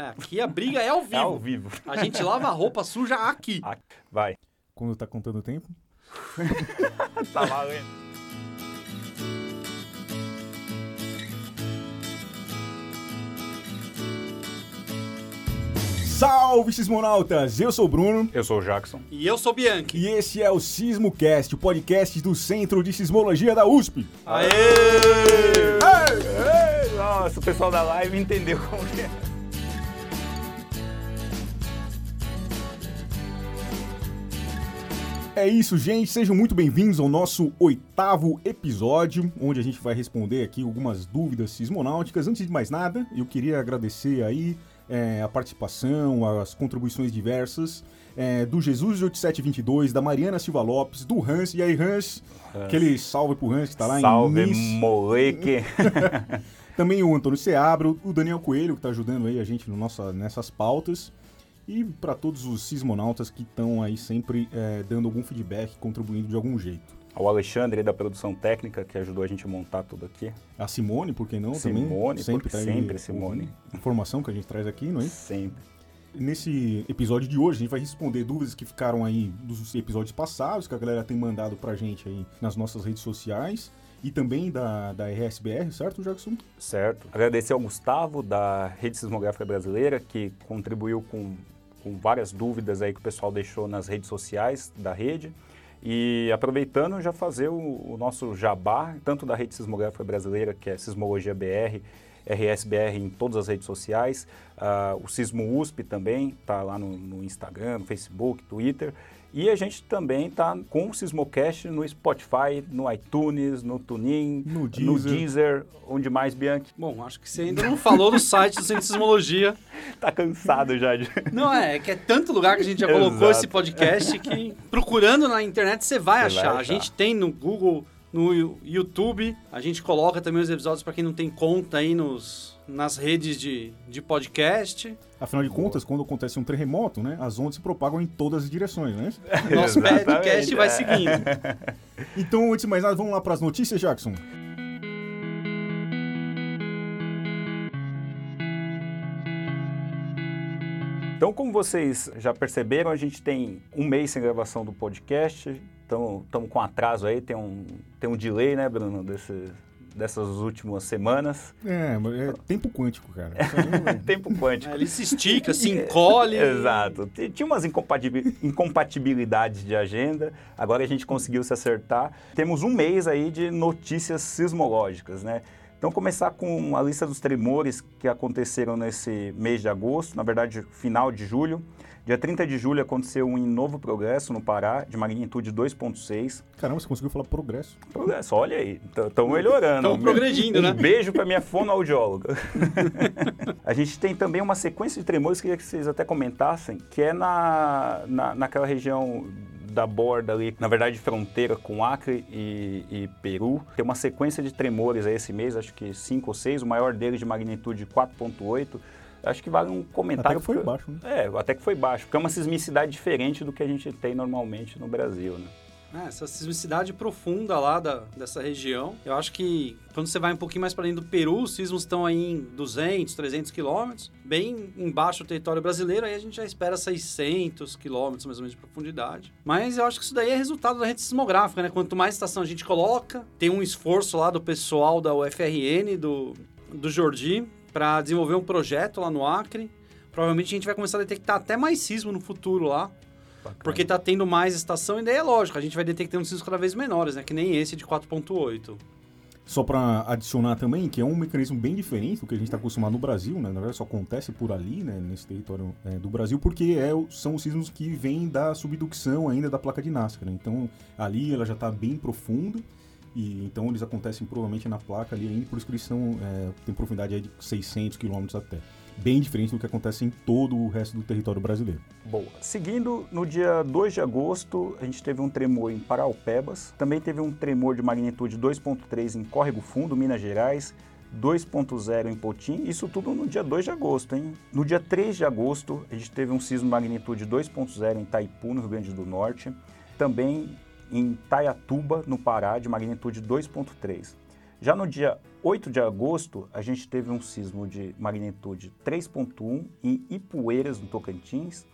É, aqui a briga é ao vivo. É ao vivo. A gente lava a roupa suja aqui. Vai. Quando tá contando o tempo? Tá valendo. Salve, sismonautas! Eu sou o Bruno Eu sou o Jackson. E eu sou Bianchi. e esse é o SismoCast, o podcast do Centro de Sismologia da USP. Aê! Ei, Nossa, o pessoal da live entendeu como que é. É isso, gente. Sejam muito bem-vindos ao nosso oitavo episódio, onde a gente vai responder aqui algumas dúvidas sismonáuticas. Antes de mais nada, eu queria agradecer aí é, a participação, as contribuições diversas é, do Jesus de 8722, da Mariana Silva Lopes, do Hans. E aí, Hans? Aquele salve pro Hans que tá lá Salve, em Nice. moleque. Também o Antônio Seabro, o Daniel Coelho, que tá ajudando aí a gente no nossa, nessas pautas. E para todos os sismonautas que estão aí sempre é, dando algum feedback, contribuindo de algum jeito. O Alexandre da produção técnica que ajudou a gente a montar tudo aqui. A Simone, por que não? Simone, também, sempre, tá sempre Simone. Informação que a gente traz aqui, não é? Sempre. Nesse episódio de hoje, a gente vai responder dúvidas que ficaram aí dos episódios passados, que a galera tem mandado pra gente aí nas nossas redes sociais. E também da, da RSBR, certo, Jackson? Certo. Agradecer ao Gustavo da Rede Sismográfica Brasileira que contribuiu com, com várias dúvidas aí que o pessoal deixou nas redes sociais da rede. E aproveitando já fazer o, o nosso jabá, tanto da Rede Sismográfica Brasileira, que é Sismologia BR, RSBR em todas as redes sociais, ah, o Sismo USP também está lá no, no Instagram, no Facebook, Twitter. E a gente também está com o Sismocast no Spotify, no iTunes, no TuneIn, No no Deezer. Deezer, onde mais, Bianchi? Bom, acho que você ainda não falou do site do Centro de Sismologia. Tá cansado já de... Não, é, é que é tanto lugar que a gente já colocou Exato. esse podcast que procurando na internet você vai, vai achar. A gente tem no Google, no YouTube, a gente coloca também os episódios para quem não tem conta aí nos, nas redes de, de podcast. Afinal de contas, quando acontece um terremoto, né, as ondas se propagam em todas as direções, né? Nosso podcast vai é. seguindo. Então, antes de mais nada, vamos lá para as notícias, Jackson. Então, como vocês já perceberam, a gente tem um mês sem gravação do podcast. Então, estamos com atraso aí, tem um, tem um delay, né, Bruno, desse, dessas últimas semanas. É, mas é tempo quântico, cara. É- Tempo quântico. É, Ele se estica, se encolhe. Exato. Tinha umas incompatibi- incompatibilidades de agenda, agora a gente conseguiu se acertar. Temos um mês aí de notícias sismológicas, né? Então, começar com a lista dos tremores que aconteceram nesse mês de agosto, na verdade, final de julho. Dia 30 de julho aconteceu um Novo Progresso, no Pará, de magnitude 2.6. Caramba, você conseguiu falar progresso. Progresso, olha aí, estão melhorando. Tão Um- progredindo, um né? beijo para minha fonoaudióloga. a gente tem também uma sequência de tremores que eu queria que vocês até comentassem, que é na, na, naquela região da borda ali, na verdade fronteira com Acre e, e Peru. Tem uma sequência de tremores aí esse mês, acho que 5 ou 6, o maior deles de magnitude 4.8. Acho que vale um comentário. Até que foi porque- baixo, né? É, até que foi baixo, porque é uma sismicidade diferente do que a gente tem normalmente no Brasil, né? É, essa sismicidade profunda lá da, dessa região. Eu acho que quando você vai um pouquinho mais para dentro do Peru, os sismos estão aí em 200, 300 quilômetros, bem embaixo do território brasileiro, aí a gente já espera 600 quilômetros mais ou menos de profundidade. Mas eu acho que isso daí é resultado da rede sismográfica, né? Quanto mais estação a gente coloca, tem um esforço lá do pessoal da UFRN, do, do Jordi, para desenvolver um projeto lá no Acre. Provavelmente a gente vai começar a detectar até mais sismo no futuro lá. Porque tá tendo mais estação, e daí é lógico, a gente vai detectando sismos cada vez menores, né? Que nem esse de 4.8. Só para adicionar também, que é um mecanismo bem diferente do que a gente está acostumado no Brasil, né? Na verdade, só acontece por ali, né? Nesse território é, do Brasil, porque é, são os sismos que vêm da subducção ainda da placa de Nazca, né? Então, ali ela já está bem profunda, e então eles acontecem provavelmente na placa ali ainda, por isso que eles são, é, tem profundidade aí de 600 quilômetros até. Bem diferente do que acontece em todo o resto do território brasileiro. Boa. Seguindo, no dia 2 de agosto, a gente teve um tremor em Paraupebas. Também teve um tremor de magnitude 2.3 em Córrego Fundo, Minas Gerais. 2.0 em Potim, isso tudo no dia 2 de agosto, hein? No dia 3 de agosto, a gente teve um sismo de magnitude 2.0 em Itaipu, no Rio Grande do Norte. Também em Taiatuba, no Pará, de magnitude 2.3. Já no dia 8 de agosto, a gente teve um sismo de magnitude 3.1 em Ipueiras, no Tocantins.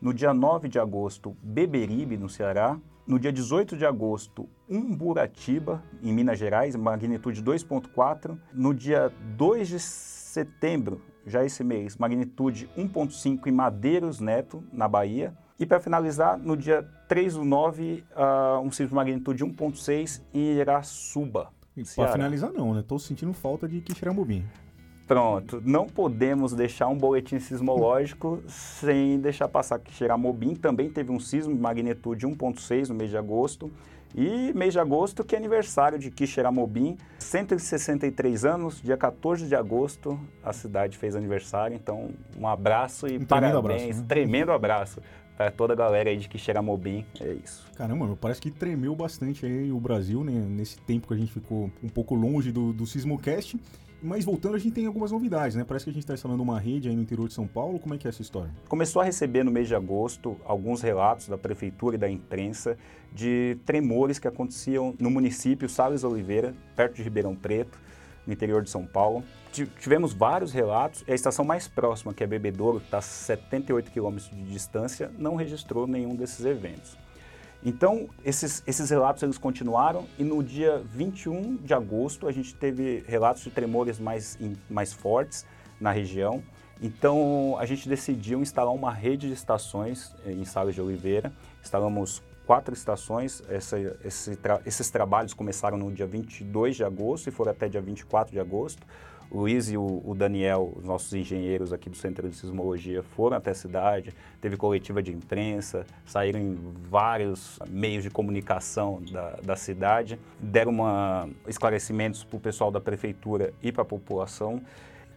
No dia 9 de agosto, Beberibe, no Ceará. No dia 18 de agosto, Umburatiba, em Minas Gerais, magnitude 2.4. No dia 2 de setembro, já esse mês, magnitude 1.5 em Madeiros Neto, na Bahia. E para finalizar, no dia 3 do 9, uh, um sismo de magnitude 1.6 em Irasuba. Para finalizar não, né? Estou sentindo falta de Quixeramobim. Pronto, não podemos deixar um boletim sismológico sem deixar passar que Xeramobim também teve um sismo de magnitude 1.6 no mês de agosto. E mês de agosto, que é aniversário de Quixeramobim, 163 anos, dia 14 de agosto, a cidade fez aniversário, então um abraço e um parabéns, abraço, né? tremendo abraço para toda a galera aí de Quixeramobim, é isso. Caramba, parece que tremeu bastante aí o Brasil, né, nesse tempo que a gente ficou um pouco longe do, do Sismocast, mas voltando, a gente tem algumas novidades, né? Parece que a gente está instalando uma rede aí no interior de São Paulo. Como é que é essa história? Começou a receber no mês de agosto alguns relatos da prefeitura e da imprensa de tremores que aconteciam no município Sales Oliveira, perto de Ribeirão Preto, no interior de São Paulo. Tivemos vários relatos. A estação mais próxima, que é Bebedouro, que está a 78 quilômetros de distância, não registrou nenhum desses eventos. Então, esses, esses relatos eles continuaram e no dia 21 de agosto a gente teve relatos de tremores mais, mais fortes na região. Então, a gente decidiu instalar uma rede de estações eh, em Sales de Oliveira. Instalamos quatro estações. Essa, esse tra esses trabalhos começaram no dia 22 de agosto e foram até dia 24 de agosto. Luiz e o, o, Daniel, os nossos engenheiros aqui do Centro de Sismologia, foram até a cidade, teve coletiva de imprensa, saíram em vários meios de comunicação da, da cidade, deram uma, esclarecimentos para o pessoal da prefeitura e para a população.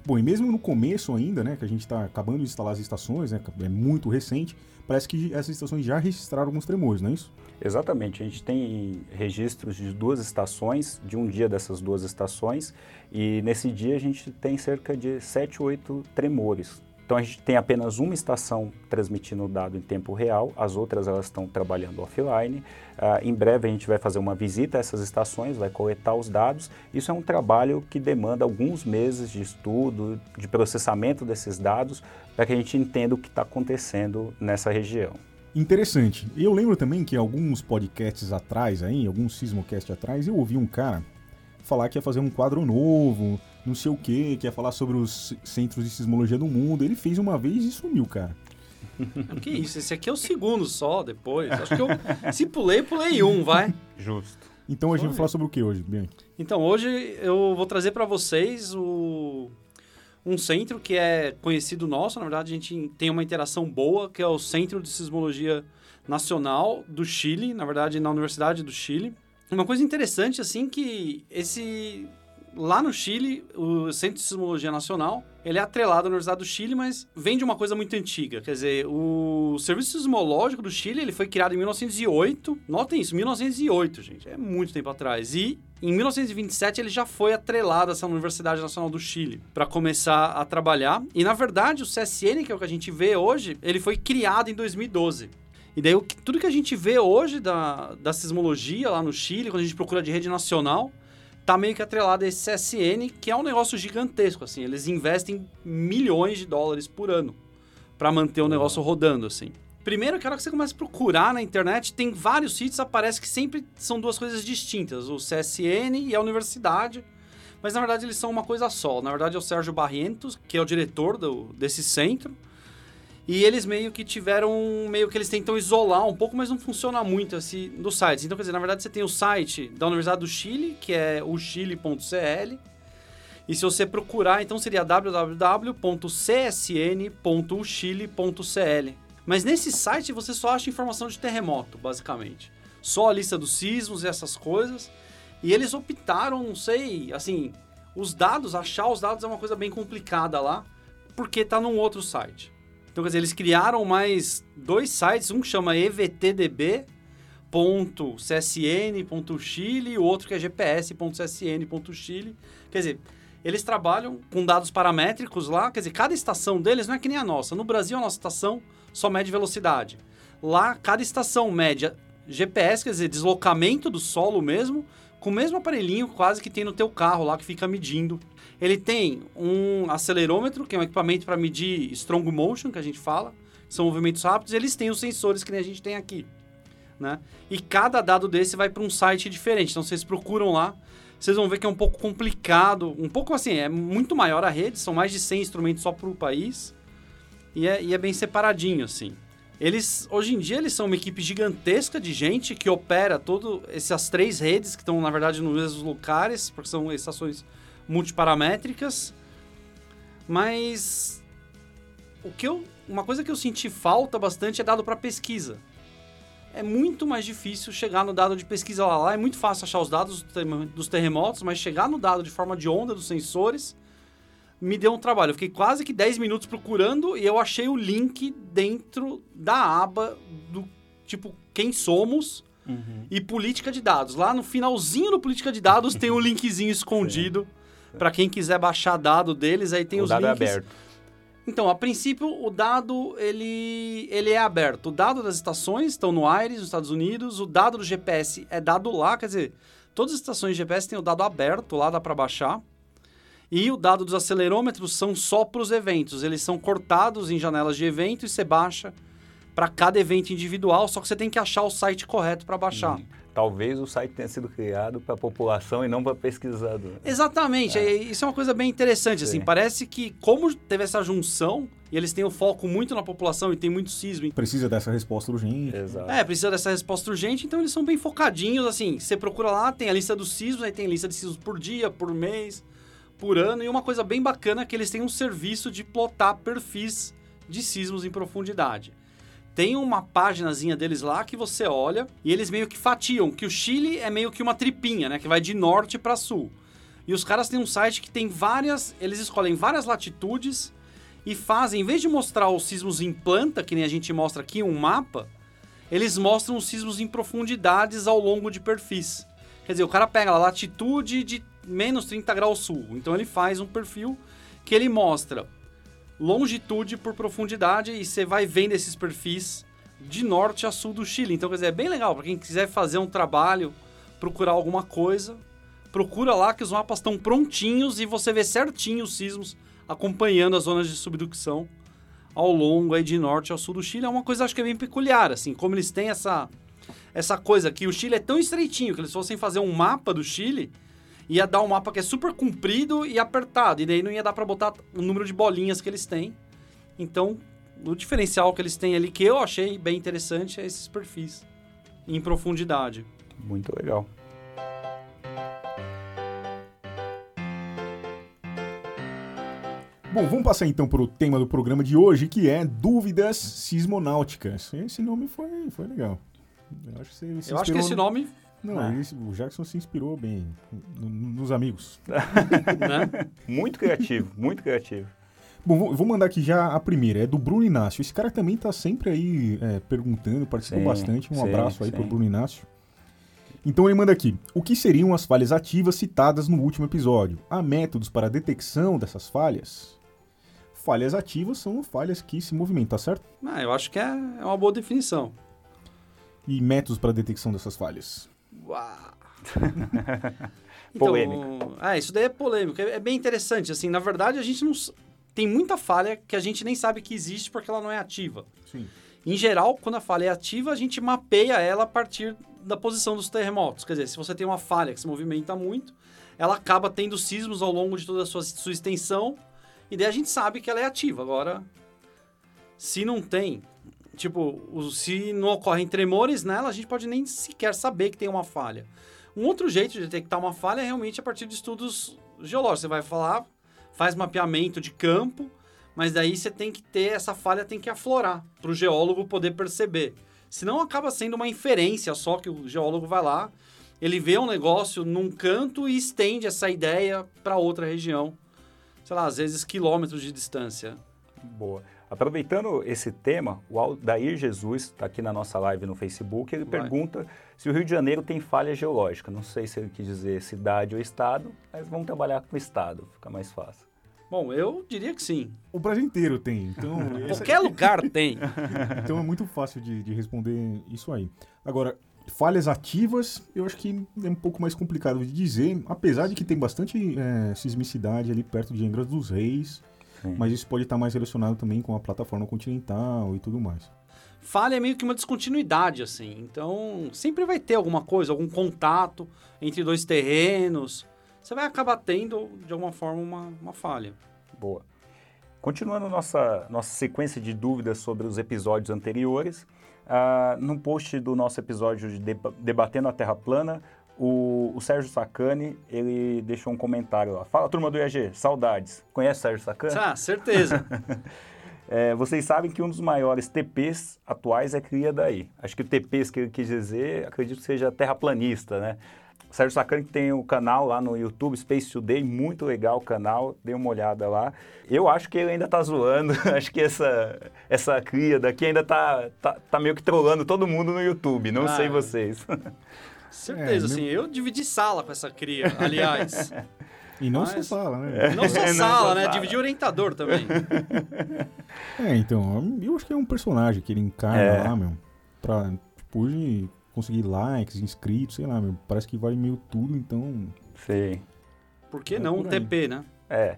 Bom, e mesmo no começo ainda, né, que a gente está acabando de instalar as estações, né, é muito recente, parece que essas estações já registraram alguns tremores, não é isso? Exatamente, a gente tem registros de duas estações, de um dia dessas duas estações, e nesse dia a gente tem cerca de 7, 8 tremores. Então a gente tem apenas uma estação transmitindo o dado em tempo real, as outras elas estão trabalhando offline. Uh, em breve a gente vai fazer uma visita a essas estações, vai coletar os dados. Isso é um trabalho que demanda alguns meses de estudo, de processamento desses dados, para que a gente entenda o que está acontecendo nessa região. Interessante. Eu lembro também que alguns podcasts atrás, aí, alguns sismocast atrás, eu ouvi um cara falar que ia fazer um quadro novo, não sei o quê, que ia falar sobre os centros de sismologia do mundo. Ele fez uma vez e sumiu, cara. Que isso, esse aqui é o segundo só depois. Acho que eu, se pulei, pulei um, vai. Justo. Então a gente vai falar sobre o que hoje, Bianchi? Então hoje eu vou trazer para vocês o, um centro que é conhecido nosso. Na verdade, a gente tem uma interação boa, que é o Centro de Sismologia Nacional do Chile, na verdade, na Universidade do Chile. Uma coisa interessante, assim, que esse lá no Chile, o Centro de Sismologia Nacional, ele é atrelado à Universidade do Chile, mas vem de uma coisa muito antiga. Quer dizer, o Serviço Sismológico do Chile, ele foi criado em 1908. Notem isso, 1908, gente. É muito tempo atrás. E em 1927 ele já foi atrelado a essa Universidade Nacional do Chile para começar a trabalhar. E na verdade, o CSN, que é o que a gente vê hoje, ele foi criado em 2012. E daí, tudo que a gente vê hoje da, da sismologia lá no Chile, quando a gente procura de rede nacional, tá meio que atrelado a esse CSN, que é um negócio gigantesco, assim. Eles investem milhões de dólares por ano para manter o negócio rodando, assim. Primeiro, que a hora que você começa a procurar na internet, tem vários sítios, aparece que sempre são duas coisas distintas, o CSN e a universidade. Mas na verdade eles são uma coisa só. Na verdade é o Sérgio Barrientos, que é o diretor do, desse centro. E eles meio que tiveram, meio que eles tentam isolar um pouco, mas não funciona muito assim dos sites. Então, quer dizer, na verdade você tem o site da Universidade do Chile, que é o chile.cl. E se você procurar, então seria www.csn.uchile.cl. Mas nesse site você só acha informação de terremoto, basicamente. Só a lista dos sismos e essas coisas. E eles optaram, não sei, assim, os dados, achar os dados é uma coisa bem complicada lá, porque está num outro site. Então, quer dizer, eles criaram mais dois sites, um que chama evtdb.csn.chile e o outro que é gps.csn.chile. Quer dizer, eles trabalham com dados paramétricos lá, quer dizer, cada estação deles não é que nem a nossa. No Brasil, a nossa estação só mede velocidade. Lá, cada estação mede GPS, quer dizer, deslocamento do solo mesmo, com o mesmo aparelhinho quase que tem no teu carro lá que fica medindo. Ele tem um acelerômetro, que é um equipamento para medir strong motion, que a gente fala, são movimentos rápidos, e eles têm os sensores que nem a gente tem aqui. Né? E cada dado desse vai para um site diferente. Então vocês procuram lá, vocês vão ver que é um pouco complicado, um pouco assim, é muito maior a rede, são mais de 100 instrumentos só para o país, e é, e é bem separadinho, assim. Eles, hoje em dia, eles são uma equipe gigantesca de gente que opera todas essas três redes, que estão, na verdade, nos mesmos lugares, porque são estações multiparamétricas. Mas o que eu, uma coisa que eu senti falta bastante é dado para pesquisa. É muito mais difícil chegar no dado de pesquisa lá. Lá é muito fácil achar os dados dos terremotos, mas chegar no dado de forma de onda dos sensores me deu um trabalho. Eu fiquei quase que 10 minutos procurando e eu achei o link dentro da aba do tipo quem somos uhum. e política de dados. Lá no finalzinho do política de dados tem um linkzinho escondido para quem quiser baixar dado deles, aí tem o os dado links. É aberto. Então, a princípio, o dado ele, ele é aberto. O dado das estações estão no AIRES, nos Estados Unidos. O dado do GPS é dado lá, quer dizer, todas as estações de GPS têm o dado aberto lá, dá para baixar. E o dado dos acelerômetros são só para os eventos. Eles são cortados em janelas de evento e você baixa para cada evento individual, só que você tem que achar o site correto para baixar. Hum. Talvez o site tenha sido criado para a população e não para pesquisador. Exatamente. É. Isso é uma coisa bem interessante. Assim, parece que, como teve essa junção, e eles têm o foco muito na população e tem muito sismo. Precisa dessa resposta urgente. Exato. É, precisa dessa resposta urgente, então eles são bem focadinhos. Assim, você procura lá, tem a lista dos sismos, aí tem a lista de sismos por dia, por mês por ano. E uma coisa bem bacana é que eles têm um serviço de plotar perfis de sismos em profundidade. Tem uma páginazinha deles lá que você olha e eles meio que fatiam, que o Chile é meio que uma tripinha, né? Que vai de norte para sul. E os caras têm um site que tem várias. Eles escolhem várias latitudes e fazem, em vez de mostrar os sismos em planta, que nem a gente mostra aqui um mapa, eles mostram os sismos em profundidades ao longo de perfis. Quer dizer, o cara pega a latitude de menos 30 graus sul. Então ele faz um perfil que ele mostra longitude por profundidade e você vai vendo esses perfis de norte a sul do Chile. Então, quer dizer, é bem legal para quem quiser fazer um trabalho, procurar alguma coisa, procura lá que os mapas estão prontinhos e você vê certinho os sismos acompanhando as zonas de subducção ao longo aí de norte ao sul do Chile. É uma coisa acho que é bem peculiar, assim, como eles têm essa essa coisa que o Chile é tão estreitinho que eles fossem fazer um mapa do Chile, ia dar um mapa que é super comprido e apertado. E daí não ia dar para botar o número de bolinhas que eles têm. Então, o diferencial que eles têm ali, que eu achei bem interessante, é esses perfis em profundidade. Muito legal. Bom, vamos passar então para o tema do programa de hoje, que é dúvidas sismonáuticas. Esse nome foi, foi legal. Eu acho que, você, eu acho que esse nome não, ah. o Jackson se inspirou bem nos amigos. né? Muito criativo, muito criativo. Bom, vou mandar aqui já a primeira, é do Bruno Inácio. Esse cara também está sempre aí é, perguntando, participou bastante. Um sim, abraço aí sim. pro Bruno Inácio. Então ele manda aqui: O que seriam as falhas ativas citadas no último episódio? Há métodos para a detecção dessas falhas? Falhas ativas são falhas que se movimentam, tá certo? Ah, eu acho que é, é uma boa definição. E métodos para a detecção dessas falhas? então, polêmico. Ah, isso daí é polêmico. É, é bem interessante. Assim, na verdade, a gente não. Tem muita falha que a gente nem sabe que existe porque ela não é ativa. Sim. Em geral, quando a falha é ativa, a gente mapeia ela a partir da posição dos terremotos. Quer dizer, se você tem uma falha que se movimenta muito, ela acaba tendo sismos ao longo de toda a sua, sua extensão, e daí a gente sabe que ela é ativa. Agora, se não tem, Tipo, se não ocorrem tremores nela, a gente pode nem sequer saber que tem uma falha. Um outro jeito de detectar uma falha é realmente a partir de estudos geológicos. Você vai falar, faz mapeamento de campo, mas daí você tem que ter, essa falha tem que aflorar para o geólogo poder perceber. Senão acaba sendo uma inferência só que o geólogo vai lá, ele vê um negócio num canto e estende essa ideia para outra região. Sei lá, às vezes quilômetros de distância. Boa. Aproveitando esse tema, o Aldair Jesus está aqui na nossa live no Facebook. Ele Vai. pergunta se o Rio de Janeiro tem falha geológica. Não sei se ele quis dizer cidade ou estado, mas vamos trabalhar com estado, fica mais fácil. Bom, eu diria que sim. O Brasil inteiro tem, então... Qualquer lugar tem. Então é muito fácil de, de responder isso aí. Agora, falhas ativas, eu acho que é um pouco mais complicado de dizer, apesar de que tem bastante é, sismicidade ali perto de Angra dos Reis, Sim. mas isso pode estar mais relacionado também com a plataforma continental e tudo mais. Falha é meio que uma descontinuidade, assim. Então, sempre vai ter alguma coisa, algum contato entre dois terrenos. Você vai acabar tendo, de alguma forma, uma, uma falha. Boa. Continuando nossa, nossa sequência de dúvidas sobre os episódios anteriores, uh, no post do nosso episódio de Debatendo a Terra Plana, o, o, Sérgio Sacani, ele deixou um comentário lá. Fala, turma do IAG, saudades. Conhece o Sérgio Sacani? Ah, certeza. é, vocês sabem que um dos maiores TPs atuais é cria daí. Acho que o TPs que ele quis dizer, acredito que seja terraplanista, né? O Sérgio Sacani tem o canal lá no YouTube, Space Today, muito legal o canal, dê uma olhada lá. Eu acho que ele ainda tá zoando, acho que essa, essa cria daqui ainda tá, tá, tá meio que trolando todo mundo no YouTube, não ah, sei vocês. Certeza, é, assim, eu dividi sala com essa cria, aliás. E não Mas... só sala, né? Não só sala, não né? Sala. Dividir orientador também. É, então, eu acho que é um personagem que ele encarna é. lá, meu, pra, tipo, conseguir likes, inscritos, sei lá, meu, parece que vale meio tudo, então. Sim. Por que é não um TP, né? É.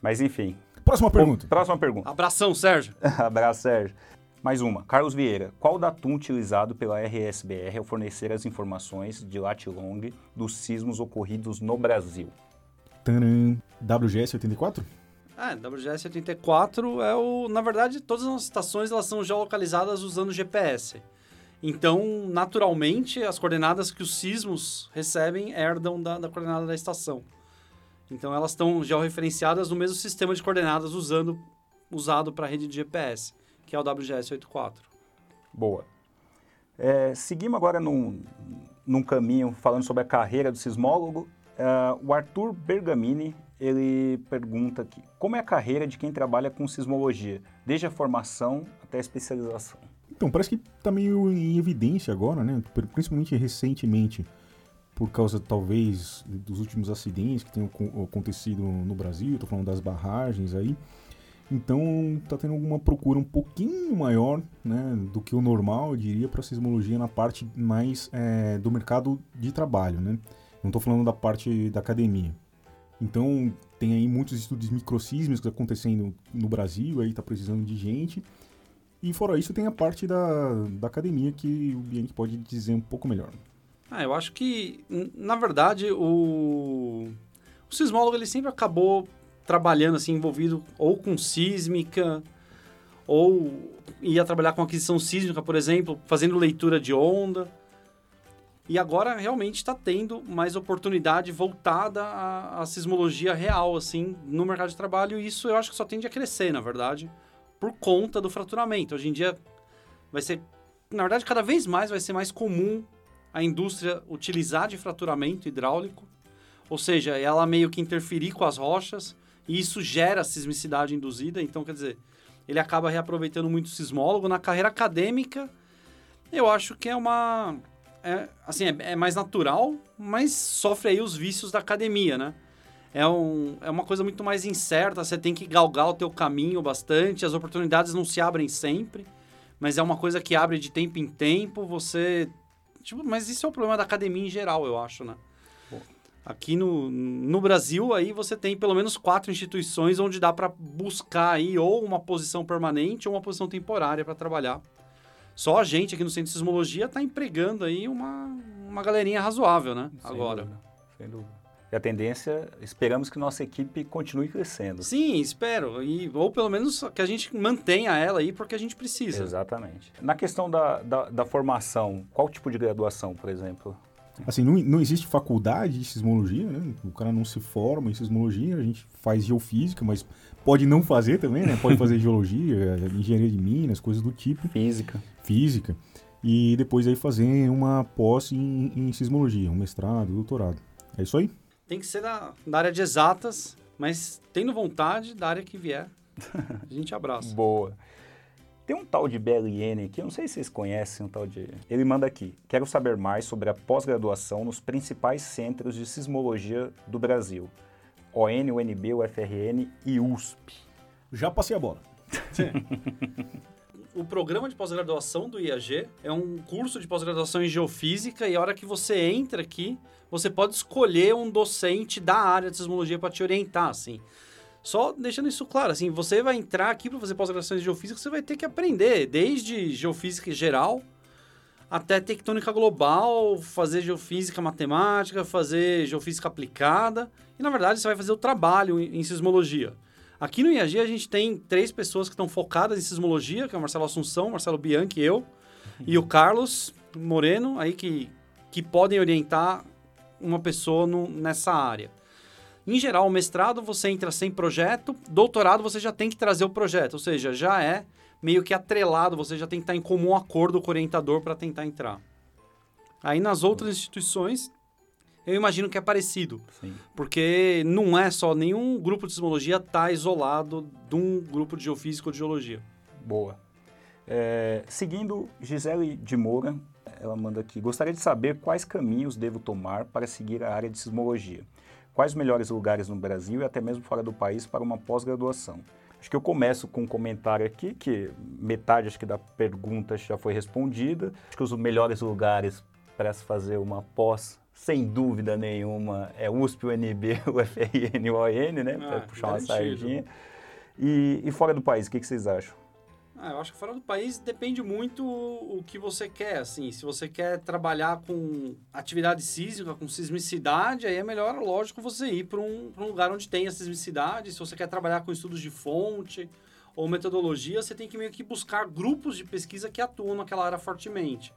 Mas enfim. Próxima pergunta. Próxima pergunta. Abração, Sérgio. Abraço, Sérgio. Mais uma. Carlos Vieira. Qual datum utilizado pela RSBR ao fornecer as informações de Latilong dos sismos ocorridos no Brasil? Tanã. WGS 84? É, WGS 84 é o... Na verdade, todas as estações elas são geolocalizadas usando GPS. Então, naturalmente, as coordenadas que os sismos recebem herdam da, da coordenada da estação. Então, elas estão georreferenciadas no mesmo sistema de coordenadas usando, usado para a rede de GPS, que é o WGS84. Boa. É, seguimos agora num, num caminho falando sobre a carreira do sismólogo. Uh, o Arthur Bergamini ele pergunta aqui, como é a carreira de quem trabalha com sismologia, desde a formação até a especialização? Então, parece que está meio em evidência agora, né? Principalmente recentemente, por causa talvez dos últimos acidentes que tenham acontecido no Brasil, estou falando das barragens aí. Então, está tendo uma procura um pouquinho maior né, do que o normal, eu diria, para sismologia na parte mais é, do mercado de trabalho, né? Não estou falando da parte da academia. Então, tem aí muitos estudos microsísmicos acontecendo no Brasil, aí está precisando de gente. E fora isso, tem a parte da, da academia que o Bianchi pode dizer um pouco melhor. Ah, eu acho que, na verdade, o, o sismólogo ele sempre acabou trabalhando, assim, envolvido ou com sísmica, ou ia trabalhar com aquisição sísmica, por exemplo, fazendo leitura de onda. E agora realmente está tendo mais oportunidade voltada à, à, sismologia real, assim, no mercado de trabalho. E isso eu acho que só tende a crescer, na verdade por conta do fraturamento. Hoje em dia vai ser, na verdade, cada vez mais vai ser mais comum a indústria utilizar de fraturamento hidráulico, ou seja, ela meio que interferir com as rochas e isso gera sismicidade induzida. Então, quer dizer, ele acaba reaproveitando muito o sismólogo na carreira acadêmica. Eu acho que é uma é, assim, é, é mais natural, mas sofre aí os vícios da academia, né? é, um, é uma coisa muito mais incerta, você tem que galgar o teu caminho bastante, as oportunidades não se abrem sempre, mas é uma coisa que abre de tempo em tempo, você... Tipo, mas isso é o problema da academia em geral, eu acho, né? Aqui no, no Brasil, aí você tem pelo menos quatro instituições onde dá para buscar aí ou uma posição permanente ou uma posição temporária para trabalhar. Só a gente aqui no Centro de Sismologia está empregando aí uma, uma galerinha razoável, né? Sem Agora. Dúvida. Sem dúvida. E a tendência, esperamos que nossa equipe continue crescendo. Sim, espero. E, ou pelo menos que a gente mantenha ela aí porque a gente precisa. Exatamente. Na questão da, da, da formação, qual tipo de graduação, por exemplo? Assim, não, não existe faculdade de sismologia, né? O cara não se forma em sismologia, a gente faz geofísica, mas pode não fazer também, né? Pode fazer geologia, engenharia de minas, coisas do tipo. Física. Física. E depois aí fazer uma pós em, em sismologia, um mestrado, doutorado. É isso aí tem que ser da, da área de exatas, mas tendo vontade da área que vier, a gente abraça. Boa. Tem um tal de BLN aqui, eu não sei se vocês conhecem um tal de. Ele manda aqui. Quero saber mais sobre a pós-graduação nos principais centros de sismologia do Brasil: ON, UNB, UFRN e USP. Já passei a bola. o programa de pós-graduação do IAG é um curso de pós-graduação em geofísica e a hora que você entra aqui, você pode escolher um docente da área de sismologia para te orientar, assim. Só deixando isso claro, assim, você vai entrar aqui para fazer pós-graduação em geofísica, você vai ter que aprender desde geofísica geral até tectônica global, fazer geofísica matemática, fazer geofísica aplicada. E na verdade você vai fazer o trabalho em sismologia. Aqui no IAG a gente tem três pessoas que estão focadas em sismologia, que é o Marcelo Assunção, Marcelo Bianchi, eu, e o Carlos Moreno, aí que, que podem orientar uma pessoa no, nessa área. Em geral, o mestrado você entra sem projeto, doutorado você já tem que trazer o projeto, ou seja, já é meio que atrelado, você já tem que estar em comum acordo com o orientador para tentar entrar. Aí nas outras instituições, eu imagino que é parecido. Sim. Porque não é só nenhum grupo de sismologia está isolado de um grupo de geofísica ou de geologia. Boa. É, seguindo Gisele de Moura, ela manda aqui: gostaria de saber quais caminhos devo tomar para seguir a área de sismologia. Quais os melhores lugares no Brasil e até mesmo fora do país para uma pós-graduação? Acho que eu começo com um comentário aqui, que metade acho que da pergunta já foi respondida. Acho que os melhores lugares para se fazer uma pós sem dúvida nenhuma, é USP, UNB, UFRN, UON, né? Para ah, puxar uma sardinha. E, e, fora do país, o que, que vocês acham? Ah, eu acho que fora do país depende muito o que você quer, assim. Se você quer trabalhar com atividade sísmica, com sismicidade, aí é melhor, lógico, você ir para um, um lugar onde tenha sismicidade. Se você quer trabalhar com estudos de fonte ou metodologia, você tem que meio que buscar grupos de pesquisa que atuam naquela área fortemente.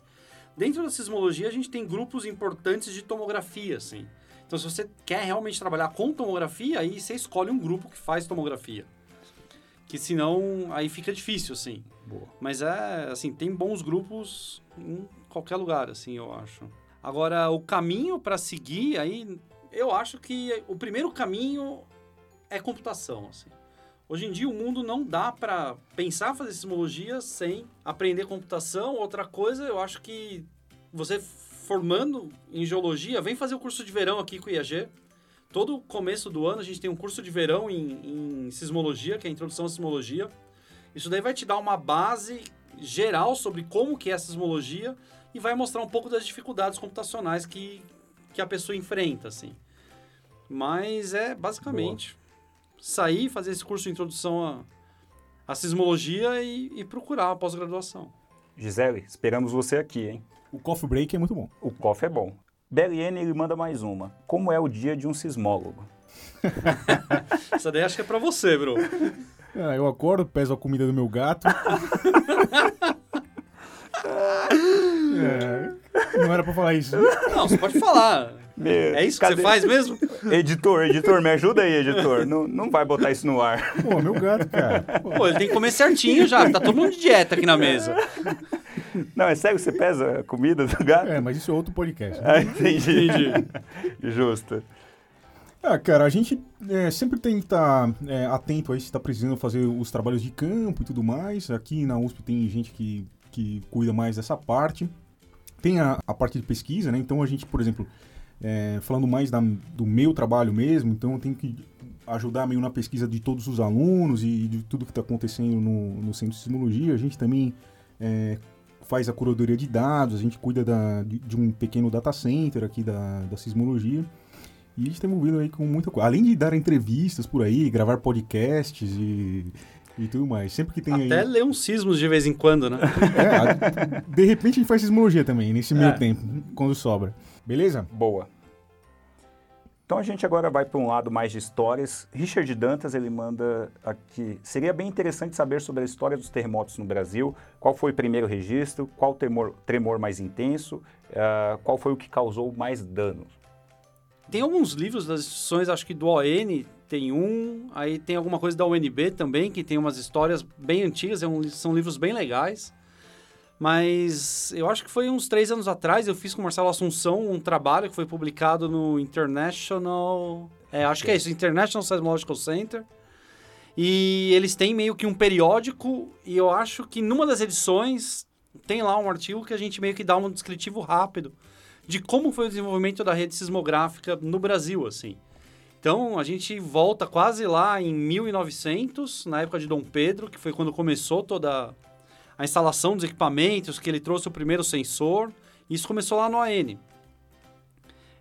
Dentro da sismologia, a gente tem grupos importantes de tomografia, assim. Então, se você quer realmente trabalhar com tomografia, aí você escolhe um grupo que faz tomografia. Que senão, aí fica difícil, assim. Boa. Mas é, assim, tem bons grupos em qualquer lugar, assim, eu acho. Agora, o caminho para seguir, aí, eu acho que o primeiro caminho é computação, assim. Hoje em dia o mundo não dá para pensar fazer sismologia sem aprender computação. Outra coisa, eu acho que você formando em geologia, vem fazer o curso de verão aqui com o IAG. Todo começo do ano a gente tem um curso de verão em, em sismologia, que é a introdução à sismologia. Isso daí vai te dar uma base geral sobre como que é a sismologia e vai mostrar um pouco das dificuldades computacionais que, que a pessoa enfrenta, assim. Mas é basicamente sair, fazer esse curso de introdução à, à sismologia e, e procurar a pós-graduação. Gisele, esperamos você aqui, hein? O coffee break é muito bom. O coffee é bom. Beliene, ele manda mais uma. Como é o dia de um sismólogo? Essa daí acho que é pra você, bro. Ah, eu acordo, peso a comida do meu gato. é, não era pra falar isso. Não, você pode falar. Meu, é isso cadê? que você faz mesmo? Editor, editor, me ajuda aí, editor. Não, não vai botar isso no ar. Pô, meu gato, cara. Pô, ele tem que comer certinho já. Tá todo mundo de dieta aqui na mesa. Não, é sério, você pesa a comida do gato? É, mas isso é outro podcast. Né? Ah, entendi. entendi. Justo. Ah, cara, a gente é, sempre tem que estar tá, é, atento aí se está precisando fazer os trabalhos de campo e tudo mais. Aqui na USP tem gente que, que cuida mais dessa parte. Tem a, a parte de pesquisa, né? Então a gente, por exemplo, é, falando mais da, do meu trabalho mesmo, então eu tenho que ajudar meio na pesquisa de todos os alunos e de tudo que está acontecendo no, no Centro de Sismologia. A gente também é, faz a curadoria de dados, a gente cuida da, de, de, um pequeno data center aqui da, da sismologia. E a gente está envolvido aí com muita coisa. Além de dar entrevistas por aí, gravar podcasts e, e tudo mais. Sempre que tem Até aí... ler uns sismos de vez em quando, né? É, de repente a gente faz sismologia também, nesse meio é. tempo, quando sobra. Beleza? Boa. Então a gente agora vai para um lado mais de histórias. Richard Dantas ele manda aqui: seria bem interessante saber sobre a história dos terremotos no Brasil. Qual foi o primeiro registro? Qual tremor, tremor mais intenso? Uh, qual foi o que causou mais dano? Tem alguns livros das instituições, acho que do ON tem um, aí tem alguma coisa da UNB também que tem umas histórias bem antigas. É são livros bem legais. Mas eu acho que foi uns três anos atrás, eu fiz com o Marcelo Assunção um trabalho que foi publicado no International. É, acho que é isso, International Seismological Center. E eles têm meio que um periódico, e eu acho que numa das edições tem lá um artigo que a gente meio que dá um descritivo rápido de como foi o desenvolvimento da rede sismográfica no Brasil, assim. Então, a gente volta quase lá em 1900, na época de Dom Pedro, que foi quando começou toda a instalação dos equipamentos, que ele trouxe o primeiro sensor. Isso começou lá no AN.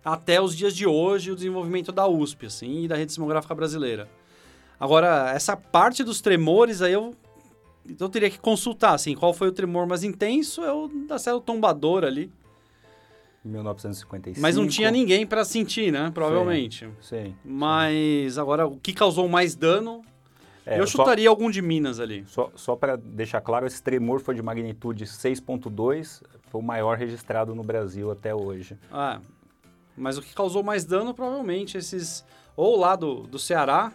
Até os dias de hoje, o desenvolvimento da USP, assim, e da rede sismográfica brasileira. Agora, essa parte dos tremores aí eu, eu teria que consultar, assim, qual foi o tremor mais intenso, é o da célula tombadora ali. 1955. Mas não tinha ninguém para sentir, né? Provavelmente. Sim. sim. Mas agora, o que causou mais dano é, eu chutaria só, algum de Minas ali. Só, só para deixar claro, esse tremor foi de magnitude 6.2, foi o maior registrado no Brasil até hoje. Ah, mas o que causou mais dano, provavelmente, esses... Ou lá do, do Ceará,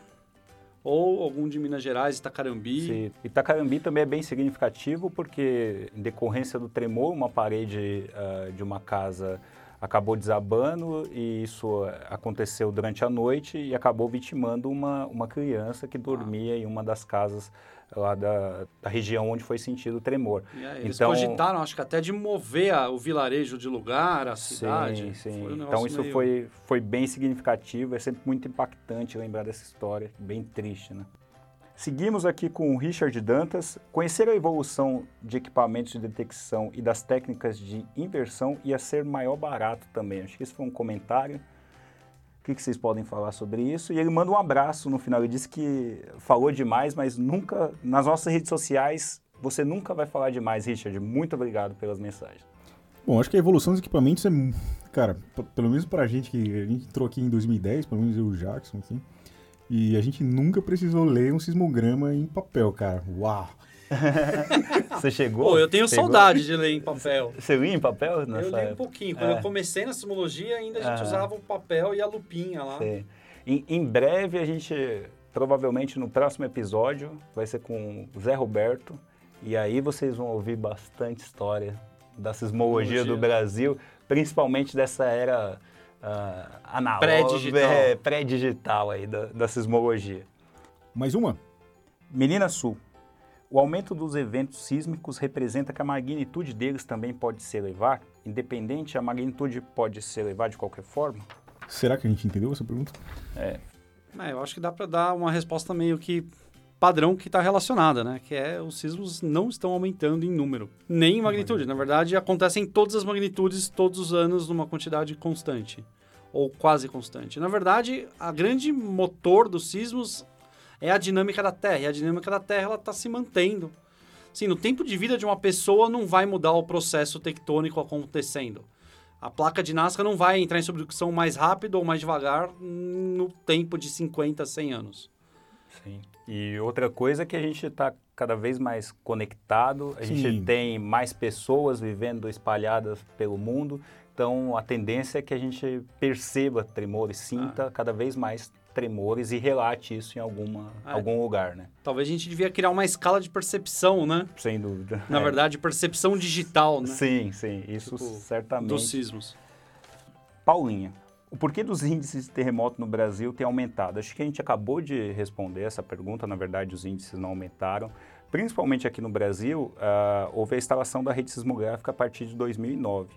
ou algum de Minas Gerais, Itacarambi. Sim. Itacarambi também é bem significativo porque, em decorrência do tremor, uma parede uh, de uma casa acabou desabando e isso aconteceu durante a noite e acabou vitimando uma, uma criança que dormia ah. em uma das casas lá da, da, região onde foi sentido o tremor. E aí, eles então, cogitaram, acho que até de mover a, o vilarejo de lugar, a cidade. Sim, sim. Um então isso meio... foi, foi bem significativo, é sempre muito impactante lembrar dessa história, bem triste, né? Seguimos aqui com o Richard Dantas. Conhecer a evolução de equipamentos de detecção e das técnicas de inversão ia ser maior barato também. Acho que esse foi um comentário. O que, vocês podem falar sobre isso? E ele manda um abraço no final. Ele disse que falou demais, mas nunca, nas nossas redes sociais, você nunca vai falar demais, Richard. Muito obrigado pelas mensagens. Bom, acho que a evolução dos equipamentos é, cara, pelo menos pra gente que a gente entrou aqui em 2010, pelo menos eu e o Jackson, assim, e a gente nunca precisou ler um sismograma em papel, cara. Uau! Você chegou? Pô, eu tenho chegou? saudade de ler em papel. Você lia em papel? Nessa eu li um pouquinho. Quando é. eu comecei na sismologia, ainda a gente usava o papel e a lupinha lá. Em, em, breve, a gente, provavelmente no próximo episódio, vai ser com o Zé Roberto. E aí vocês vão ouvir bastante história da sismologia do Brasil, principalmente dessa era uh, analógico, pré-digital, é, pré-digital aí da, da sismologia. Mais uma? Menina Sul. O aumento dos eventos sísmicos representa que a magnitude deles também pode se elevar? Independente, a magnitude pode se elevar de qualquer forma? Será que a gente entendeu essa pergunta? É. é eu acho que dá para dar uma resposta meio que padrão que está relacionada, né? Que é os sismos não estão aumentando em número, nem em magnitude. Na verdade, acontecem todas as magnitudes todos os anos numa quantidade constante ou quase constante. Na verdade, a grande motor dos sismos é a dinâmica da Terra. E a dinâmica da Terra ela está se mantendo. Sim, no tempo de vida de uma pessoa não vai mudar o processo tectônico acontecendo. A placa de Nazca não vai entrar em subducção mais rápido ou mais devagar no tempo de 50, 100 anos. Sim. E outra coisa é que a gente está cada vez mais conectado, a Sim. gente tem mais pessoas vivendo espalhadas pelo mundo, então a tendência é que a gente perceba tremores, sinta ah. cada vez mais tremores e relate isso em alguma, ah, algum lugar, né? Talvez a gente devia criar uma escala de percepção, né? Sem dúvida. Na é. verdade, percepção digital, né? Sim, sim, isso tipo, certamente. Dos sismos. Paulinha, o porquê dos índices de terremoto no Brasil tem aumentado? Acho que a gente acabou de responder essa pergunta, na verdade os índices não aumentaram. Principalmente aqui no Brasil, uh, houve a instalação da rede sismográfica a partir de 2009.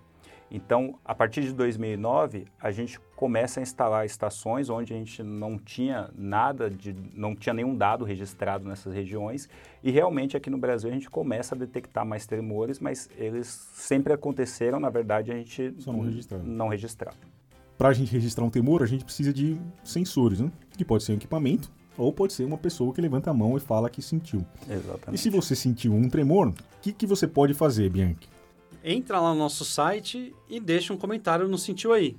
Então, a partir de 2009, a gente começa a instalar estações onde a gente não tinha nada, de, não tinha nenhum dado registrado nessas regiões. E realmente aqui no Brasil a gente começa a detectar mais tremores, mas eles sempre aconteceram, na verdade a gente Só não registrava. Não registrava para a gente registrar um temor, a gente precisa de sensores, né? Que pode ser um equipamento ou pode ser uma pessoa que levanta a mão e fala que sentiu. Exatamente. E se você sentiu um tremor, o que, que você pode fazer, Bianchi? Entra lá no nosso site e deixa um comentário no Sentiu Aí.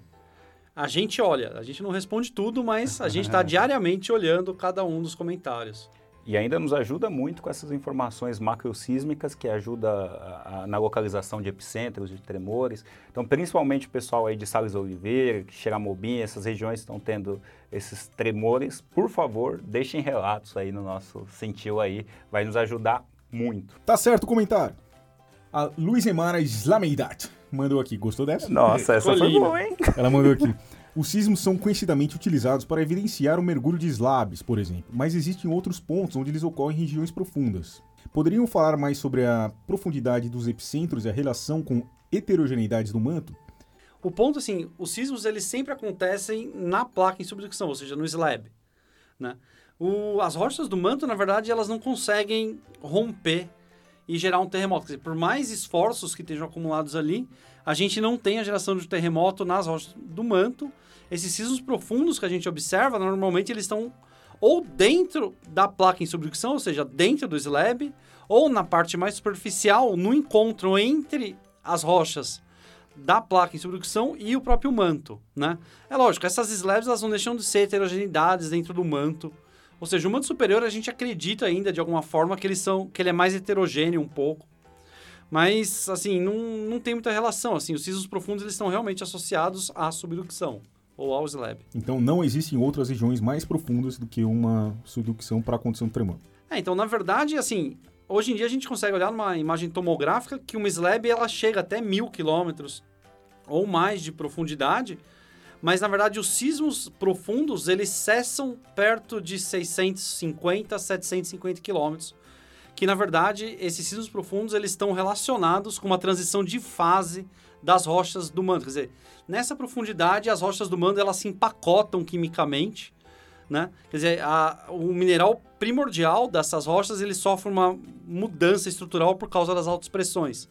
A gente olha, a gente não responde tudo, mas a gente está diariamente olhando cada um dos comentários. E ainda nos ajuda muito com essas informações macrosísmicas que ajuda a, a, na localização de epicentros, de tremores. Então, principalmente o pessoal aí de Salles Oliveira, Xeramobim, essas regiões estão tendo esses tremores, por favor, deixem relatos aí no nosso sentiu aí, vai nos ajudar muito. Tá certo o comentário. A Luiz Emara Slameidat mandou aqui, gostou dessa? Nossa, essa foi boa, hein? Ela mandou aqui. Os sismos são conhecidamente utilizados para evidenciar o mergulho de slabs, por exemplo, mas existem outros pontos onde eles ocorrem em regiões profundas. Poderiam falar mais sobre a profundidade dos epicentros e a relação com heterogeneidades do manto? O ponto, assim, os sismos eles sempre acontecem na placa em subducção, ou seja, no slab. Né? O, as rochas do manto, na verdade, elas não conseguem romper e gerar um terremoto. Dizer, por mais esforços que estejam acumulados ali, a gente não tem a geração de terremoto nas rochas do manto. Esses sismos profundos que a gente observa, normalmente eles estão ou dentro da placa em subducção, ou seja, dentro do slab, ou na parte mais superficial, no encontro entre as rochas da placa em subducção e o próprio manto, né? É lógico, essas slabs elas não deixam de ser heterogeneidades dentro do manto. Ou seja, o manto superior a gente acredita ainda de alguma forma que eles são que ele é mais heterogêneo um pouco. Mas assim, não, não tem muita relação, assim, os sismos profundos eles estão realmente associados à subducção ou ao slab. Então não existem outras regiões mais profundas do que uma subducção para acontecer um tremor. É, então na verdade, assim, hoje em dia a gente consegue olhar numa imagem tomográfica que uma slab ela chega até mil quilômetros ou mais de profundidade, mas na verdade os sismos profundos eles cessam perto de 650 750 quilômetros, que na verdade esses sismos profundos eles estão relacionados com uma transição de fase das rochas do manto, quer dizer, nessa profundidade as rochas do manto elas se empacotam quimicamente, né? Quer dizer, a, o mineral primordial dessas rochas ele sofre uma mudança estrutural por causa das altas pressões.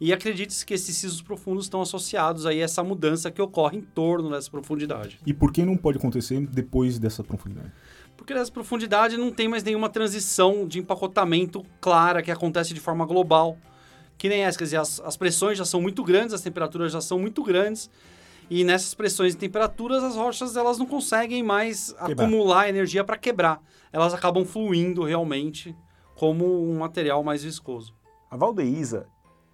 E acredite-se que esses sismos profundos estão associados aí a essa mudança que ocorre em torno dessa profundidade. E por que não pode acontecer depois dessa profundidade? Porque nessa profundidade não tem mais nenhuma transição de empacotamento clara que acontece de forma global. Que nem essa, quer dizer, as, as pressões já são muito grandes, as temperaturas já são muito grandes. E nessas pressões e temperaturas, as rochas elas não conseguem mais quebrar. acumular energia para quebrar. Elas acabam fluindo realmente como um material mais viscoso. A Valdeísa,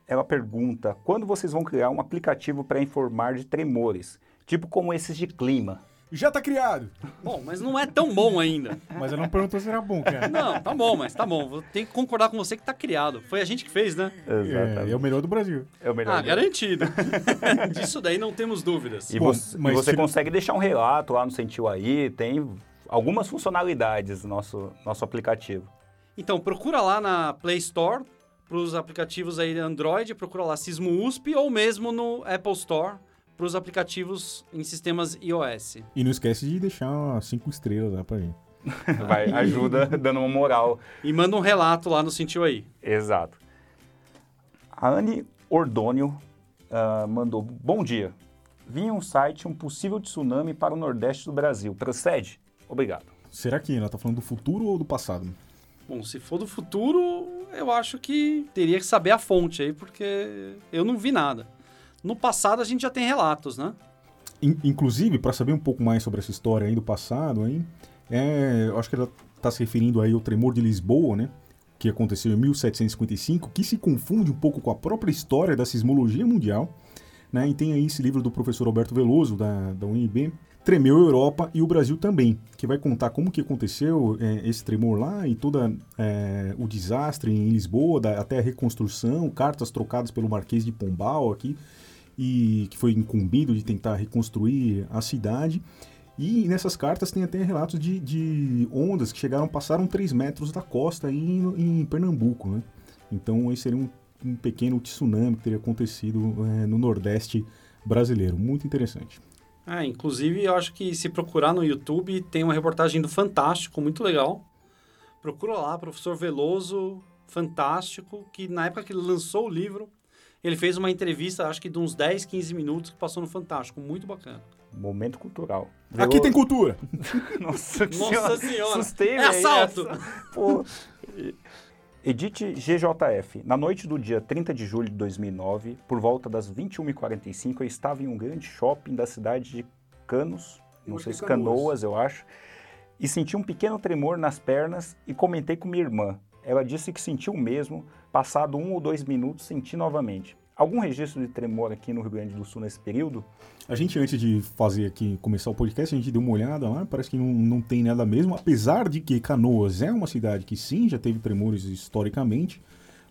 ela pergunta quando vocês vão criar um aplicativo para informar de tremores, tipo como esses de clima. Já tá criado. Bom, mas não é tão bom ainda. Mas eu não perguntou se era bom, cara. Não, tá bom, mas tá bom. Vou ter que concordar com você que tá criado. Foi a gente que fez, né? Exatamente. É, é o melhor do Brasil. É o melhor. Ah, garantido. Disso daí não temos dúvidas. E bom, você, mas você consegue deixar um relato lá no Sentiu Aí, tem algumas funcionalidades no nosso, nosso aplicativo. Então, procura lá na Play Store, para os aplicativos aí Android, procura lá Sismo USP ou mesmo no Apple Store para os aplicativos em sistemas iOS. E não esquece de deixar cinco estrelas lá para gente. Vai, ajuda dando uma moral. E manda um relato lá no Sentiu Aí. Exato. A Anne Ordônio uh, mandou, bom dia. Vi em um site um possível tsunami para o nordeste do Brasil. Procede? Obrigado. Será que ela está falando do futuro ou do passado? Bom, se for do futuro, eu acho que teria que saber a fonte aí, porque eu não vi nada. No passado a gente já tem relatos, né? Inclusive, para saber um pouco mais sobre essa história aí do passado, aí, é, eu acho que ela está se referindo aí ao tremor de Lisboa, né? Que aconteceu em 1755, que se confunde um pouco com a própria história da sismologia mundial. Né? E tem aí esse livro do professor Alberto Veloso, da, da UNB, tremeu a Europa e o Brasil também, que vai contar como que aconteceu é, esse tremor lá e todo é, o desastre em Lisboa, da, até a reconstrução, cartas trocadas pelo Marquês de Pombal aqui, e que foi incumbido de tentar reconstruir a cidade. E nessas cartas tem até relatos de, de ondas que chegaram, passaram 3 metros da costa em, em Pernambuco, né? Então esse seria um, um pequeno tsunami que teria acontecido é, no Nordeste brasileiro. Muito interessante. É, inclusive, eu acho que se procurar no YouTube, tem uma reportagem do Fantástico, muito legal. Procura lá, professor Veloso, Fantástico, que na época que ele lançou o livro, ele fez uma entrevista, acho que de uns 10, 15 minutos, que passou no Fantástico. Muito bacana. Momento cultural. Aqui tem cultura. Nossa, Nossa senhora. Sustei, é assalto. Pô. Edith GJF. Na noite do dia 30 de julho de 2009, por volta das 21h45, eu estava em um grande shopping da cidade de Canos, não sei se Canoas, eu acho, e senti um pequeno tremor nas pernas e comentei com minha irmã. Ela disse que sentiu o mesmo, passado um ou dois minutos senti novamente. Algum registro de tremor aqui no Rio Grande do Sul nesse período? A gente, antes de fazer aqui, começar o podcast, a gente deu uma olhada lá, parece que não, não tem nada mesmo, apesar de que Canoas é uma cidade que sim, já teve tremores historicamente,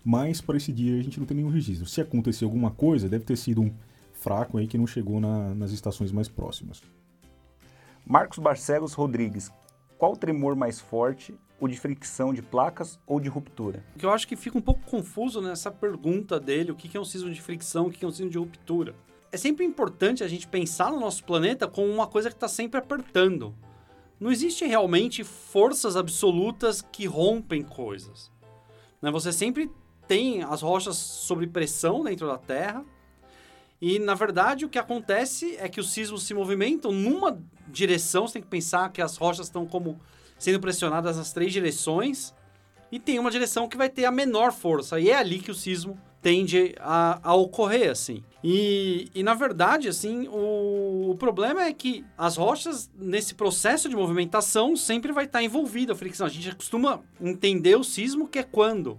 mas para esse dia a gente não tem nenhum registro. Se acontecer alguma coisa, deve ter sido um fraco aí que não chegou na, nas estações mais próximas. Marcos Barcelos Rodrigues, qual tremor mais forte o de fricção de placas ou de ruptura? O que eu acho que fica um pouco confuso nessa pergunta dele, o que é um sismo de fricção, o que é um sismo de ruptura. É sempre importante a gente pensar no nosso planeta como uma coisa que está sempre apertando. Não existe realmente forças absolutas que rompem coisas. Né? Você sempre tem as rochas sob pressão dentro da Terra. E, na verdade, o que acontece é que os sismos se movimentam numa direção. Você tem que pensar que as rochas estão como sendo pressionadas nas três direções. E tem uma direção que vai ter a menor força. E é ali que o sismo tende a, a ocorrer, assim. E, e, na verdade, assim, o, o, problema é que as rochas, nesse processo de movimentação, sempre vai estar envolvida a fricção. A gente costuma entender o sismo que é quando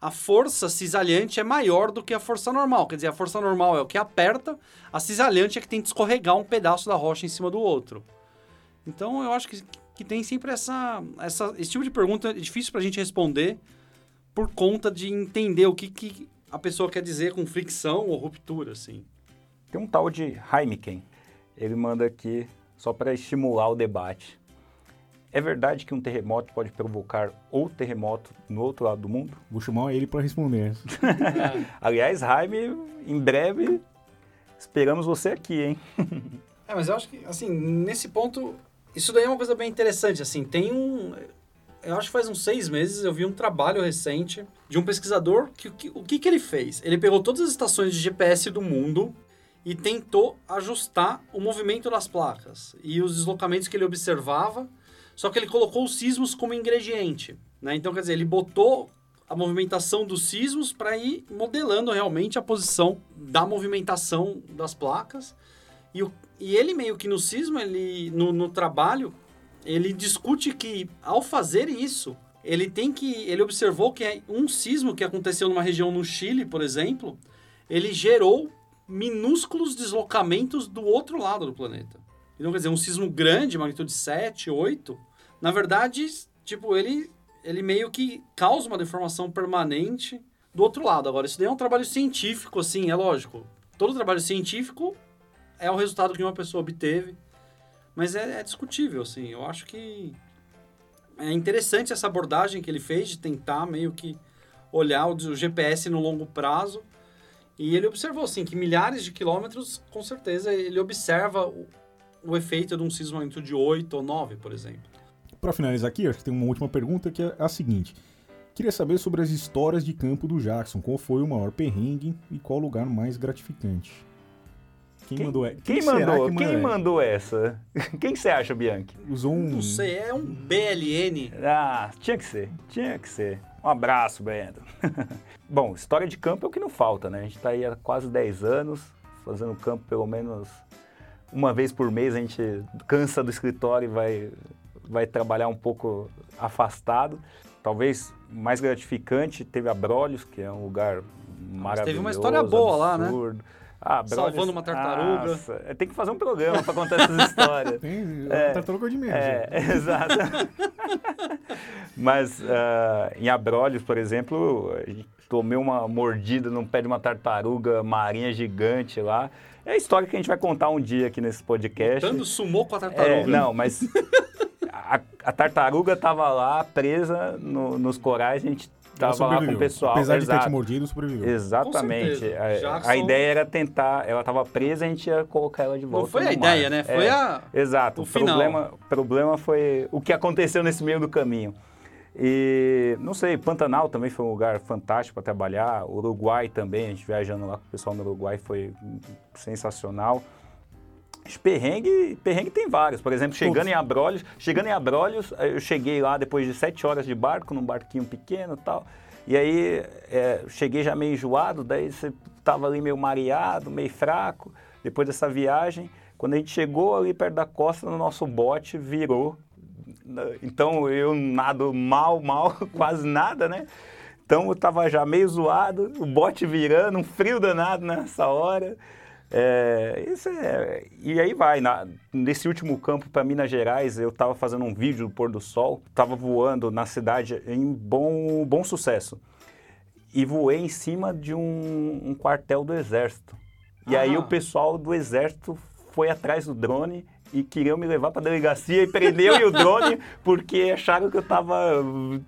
a força cisalhante é maior do que a força normal. Quer dizer, a força normal é o que aperta, a cisalhante é que tem que escorregar um pedaço da rocha em cima do outro. Então, eu acho que, que tem sempre essa, essa... Esse tipo de pergunta difícil para a gente responder por conta de entender o que, que a pessoa quer dizer com fricção ou ruptura, assim. Tem um tal de Heimken. Ele manda aqui só para estimular o debate. É verdade que um terremoto pode provocar outro terremoto no outro lado do mundo? Vou chamar ele para responder. Aliás, Jaime, em breve esperamos você aqui, hein? é, mas eu acho que, assim, nesse ponto, isso daí é uma coisa bem interessante, assim, tem um... Eu acho que faz uns seis meses eu vi um trabalho recente de um pesquisador que, que o que, que ele fez? Ele pegou todas as estações de GPS do mundo e tentou ajustar o movimento das placas e os deslocamentos que ele observava só que ele colocou os sismos como ingrediente. Né? Então, quer dizer, ele botou a movimentação dos sismos para ir modelando realmente a posição da movimentação das placas. E, o, e ele meio que no sismo, ele, no, no trabalho, ele discute que ao fazer isso, ele tem que. Ele observou que um sismo que aconteceu numa região no Chile, por exemplo, ele gerou minúsculos deslocamentos do outro lado do planeta. Então, quer dizer, um sismo grande, magnitude 7, 8, na verdade, tipo, ele, ele meio que causa uma deformação permanente do outro lado. Agora, isso daí é um trabalho científico, assim, é lógico. Todo trabalho científico é o resultado que uma pessoa obteve, mas é, é discutível, assim. Eu acho que é interessante essa abordagem que ele fez de tentar meio que olhar o, GPS no longo prazo. E ele observou, assim, que milhares de quilômetros, com certeza, ele observa o, o efeito de um sismo de 8 ou 9, por exemplo para finalizar aqui, acho que tem uma última pergunta que é a seguinte. Queria saber sobre as histórias de campo do Jackson. Qual foi o maior perrengue e qual o lugar mais gratificante? Quem, quem mandou, quem, quem mandou, que quem mandou essa? Quem você acha, Bianchi? Usou um. Não sei, é um BLN. Ah, tinha que ser, tinha que ser. Um abraço, Brendo. Bom, história de campo é o que não falta, né? A gente está aí há quase 10 anos, fazendo campo pelo menos uma vez por mês. A gente cansa do escritório e vai vai trabalhar um pouco afastado. Talvez mais gratificante, teve Abrolhos, que é um lugar maravilhoso. teve uma história boa absurdo. lá, né? Ah, Salvando uma tartaruga. Nossa, tem que fazer um programa para contar essas histórias. Tem, é, tartaruga de medo. É, exato. Mas uh, em Abrolhos, por exemplo, tomei uma mordida num pé de uma tartaruga marinha gigante lá. É a história que a gente vai contar um dia aqui nesse podcast. Lutando sumou com a tartaruga. É, não, mas a, a tartaruga estava lá presa no, nos corais, a gente estava lá com o pessoal. Apesar Exato. de ter te mordido, sobreviveu. Exatamente. A, a, ideia era tentar, ela estava presa, a gente ia colocar ela de volta. Não foi a ideia, né? Foi é, a. Exato. O, problema, problema foi o que aconteceu nesse meio do caminho. E não sei, Pantanal também foi um lugar fantástico para trabalhar. Uruguai também, a gente viajando lá com o pessoal no Uruguai foi sensacional. Perrengue, perrengue tem vários. Por exemplo, chegando em Abrolhos, chegando em Abrolhos, eu cheguei lá depois de sete horas de barco, num barquinho pequeno e tal. E aí é, cheguei já meio enjoado, daí você tava ali meio mareado, meio fraco. Depois dessa viagem, quando a gente chegou ali perto da costa, no nosso bote virou. Então eu nado mal, mal, quase nada, né? Então eu tava já meio zoado, o bote virando, um frio danado nessa hora. É, isso é, e aí vai, na, nesse último campo para Minas Gerais, eu estava fazendo um vídeo do pôr do sol, estava voando na cidade em bom, bom sucesso. E voei em cima de um, um quartel do exército. E ah. aí o pessoal do exército foi atrás do drone e queriam me levar para delegacia e prender eu e o drone porque acharam que eu estava uh,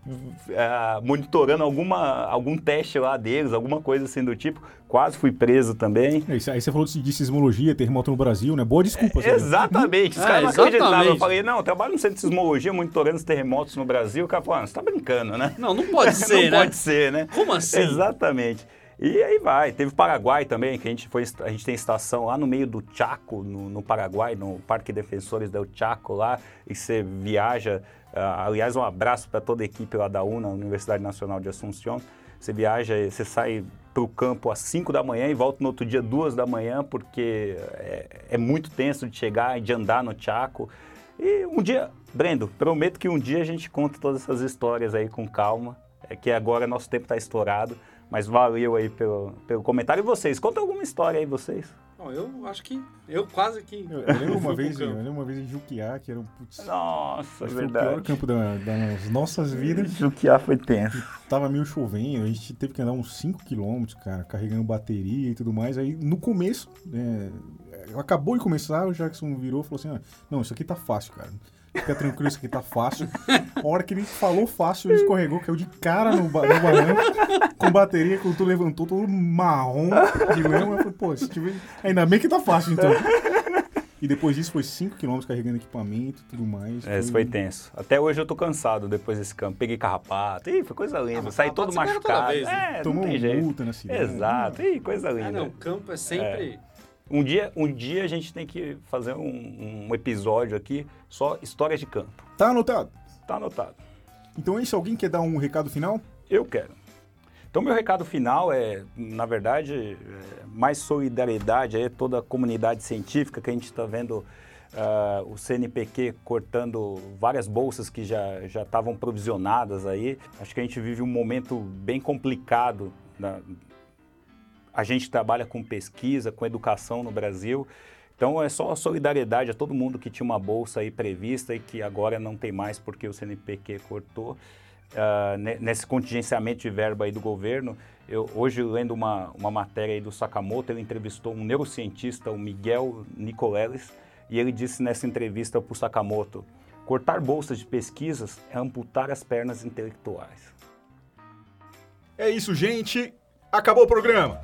monitorando alguma, algum teste lá deles, alguma coisa assim do tipo. Quase fui preso também. É aí você falou de sismologia, terremoto no Brasil, né? Boa desculpa. É, exatamente. Os é, caras não acreditavam. Eu falei, não, eu trabalho no centro de sismologia monitorando os terremotos no Brasil. O cara falou, ah, você está brincando, né? Não, não pode ser, não né? pode ser, né? Como assim? Exatamente. E aí vai. Teve Paraguai também, que a gente foi. A gente tem estação lá no meio do Chaco, no, no Paraguai, no Parque Defensores del Chaco lá, e você viaja. Uh, aliás, um abraço para toda a equipe lá da UNA, Universidade Nacional de Assunção. Você viaja, você sai para o campo às 5 da manhã e volta no outro dia, 2 da manhã, porque é, é, muito tenso de chegar e de andar no Chaco. E um dia, Brendo, prometo que um dia a gente conta todas essas histórias aí com calma, é que agora nosso tempo está estourado. Mas valeu aí pelo, pelo comentário. E vocês? Conta alguma história aí, vocês. Bom, eu acho que. Eu quase que. Eu, eu lembro uma vez, eu lembro uma vez em Juquiá, que era um. Putz, Nossa, verdade. O pior campo da, das nossas vidas. Juquiá foi tenso. Tava meio chovendo, a gente teve que andar uns 5 km, cara, carregando bateria e tudo mais. Aí no começo, é, acabou de começar, o Jackson virou e falou assim: ah, Não, isso aqui tá fácil, cara. Fica tranquilo, isso aqui tá fácil. A hora que ele falou fácil, ele escorregou, caiu de cara no, ba no barranco, com bateria, quando tu levantou, todo marrom de lama. Eu falei, pô, se tiver... ainda bem que tá fácil, então. E depois disso foi 5km carregando equipamento e tudo mais. É, isso foi tenso. Até hoje eu tô cansado depois desse campo. Peguei carrapato. Ih, foi coisa linda. Ah, Saí todo machucado. Vez, né? É, Tomou multa na cidade. Exato. Ih, coisa linda. Ah, não, campo é sempre... É. Um dia, um dia a gente tem que fazer um, um episódio aqui só histórias de campo. Tá anotado? Tá anotado. Então é isso. Alguém quer dar um recado final? Eu quero. Então, meu recado final é, na verdade, é mais solidariedade a toda a comunidade científica que a gente está vendo uh, o CNPq cortando várias bolsas que já estavam provisionadas aí. Acho que a gente vive um momento bem complicado na, a gente trabalha com pesquisa, com educação no Brasil. Então é só solidariedade a todo mundo que tinha uma bolsa aí prevista e que agora não tem mais porque o CNPq cortou. Uh, nesse contingenciamento de verba aí do governo, eu hoje lendo uma, uma matéria aí do Sakamoto, ele entrevistou um neurocientista, o Miguel Nicoleles, e ele disse nessa entrevista para o Sakamoto, cortar bolsas de pesquisas é amputar as pernas intelectuais. É isso, gente. Acabou o programa.